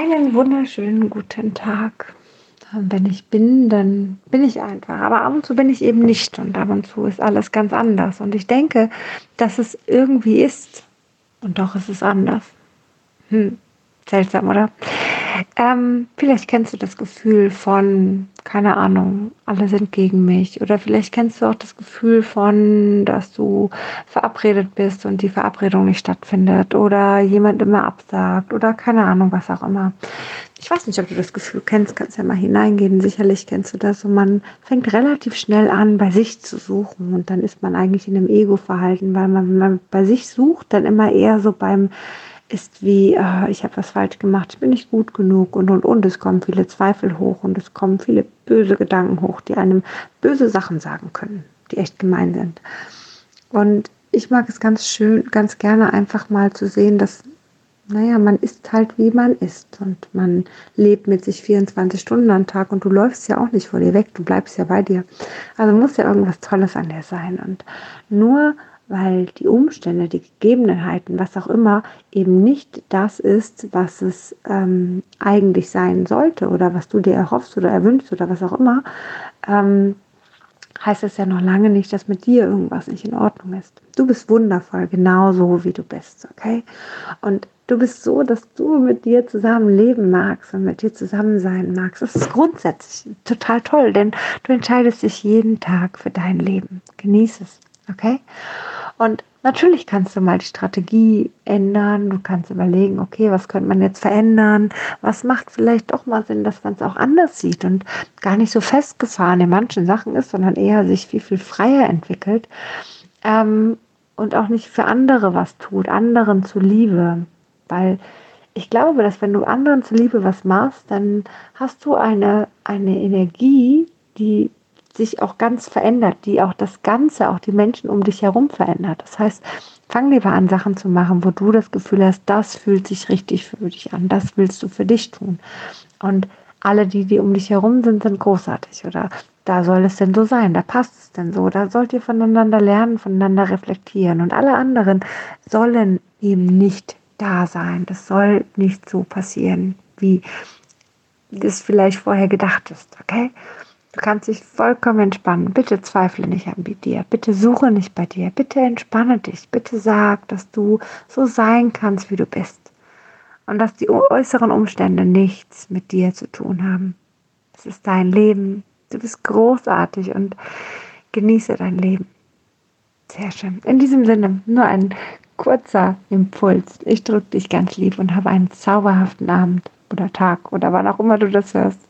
Einen wunderschönen guten Tag. Wenn ich bin, dann bin ich einfach. Aber ab und zu bin ich eben nicht und ab und zu ist alles ganz anders. Und ich denke, dass es irgendwie ist. Und doch ist es anders. Hm, seltsam, oder? Ähm, vielleicht kennst du das Gefühl von, keine Ahnung, alle sind gegen mich. Oder vielleicht kennst du auch das Gefühl von, dass du verabredet bist und die Verabredung nicht stattfindet. Oder jemand immer absagt. Oder keine Ahnung, was auch immer. Ich weiß nicht, ob du das Gefühl kennst, kannst ja mal hineingehen. Sicherlich kennst du das. Und man fängt relativ schnell an, bei sich zu suchen. Und dann ist man eigentlich in einem Ego-Verhalten, weil man, wenn man bei sich sucht, dann immer eher so beim ist wie, äh, ich habe was falsch gemacht, ich bin nicht gut genug und und und. Es kommen viele Zweifel hoch und es kommen viele böse Gedanken hoch, die einem böse Sachen sagen können, die echt gemein sind. Und ich mag es ganz schön, ganz gerne einfach mal zu sehen, dass, naja, man ist halt wie man ist und man lebt mit sich 24 Stunden am Tag und du läufst ja auch nicht vor dir weg, du bleibst ja bei dir. Also muss ja irgendwas Tolles an dir sein und nur weil die Umstände, die Gegebenheiten, was auch immer, eben nicht das ist, was es ähm, eigentlich sein sollte oder was du dir erhoffst oder erwünschst oder was auch immer, ähm, heißt es ja noch lange nicht, dass mit dir irgendwas nicht in Ordnung ist. Du bist wundervoll, genauso wie du bist, okay? Und du bist so, dass du mit dir zusammen leben magst und mit dir zusammen sein magst. Das ist grundsätzlich total toll, denn du entscheidest dich jeden Tag für dein Leben. Genieß es, okay? Und natürlich kannst du mal die Strategie ändern. Du kannst überlegen, okay, was könnte man jetzt verändern? Was macht vielleicht doch mal Sinn, dass man es auch anders sieht und gar nicht so festgefahren in manchen Sachen ist, sondern eher sich viel, viel freier entwickelt. Ähm, und auch nicht für andere was tut, anderen zuliebe. Weil ich glaube, dass wenn du anderen zuliebe was machst, dann hast du eine, eine Energie, die sich auch ganz verändert, die auch das Ganze, auch die Menschen um dich herum verändert. Das heißt, fang lieber an, Sachen zu machen, wo du das Gefühl hast, das fühlt sich richtig für dich an, das willst du für dich tun. Und alle, die, die um dich herum sind, sind großartig oder da soll es denn so sein, da passt es denn so, da sollt ihr voneinander lernen, voneinander reflektieren und alle anderen sollen eben nicht da sein. Das soll nicht so passieren, wie das vielleicht vorher gedacht ist, okay? Du kannst dich vollkommen entspannen. Bitte zweifle nicht an dir. Bitte suche nicht bei dir. Bitte entspanne dich. Bitte sag, dass du so sein kannst, wie du bist. Und dass die äußeren Umstände nichts mit dir zu tun haben. Es ist dein Leben. Du bist großartig und genieße dein Leben. Sehr schön. In diesem Sinne, nur ein kurzer Impuls. Ich drücke dich ganz lieb und habe einen zauberhaften Abend oder Tag oder wann auch immer du das hörst.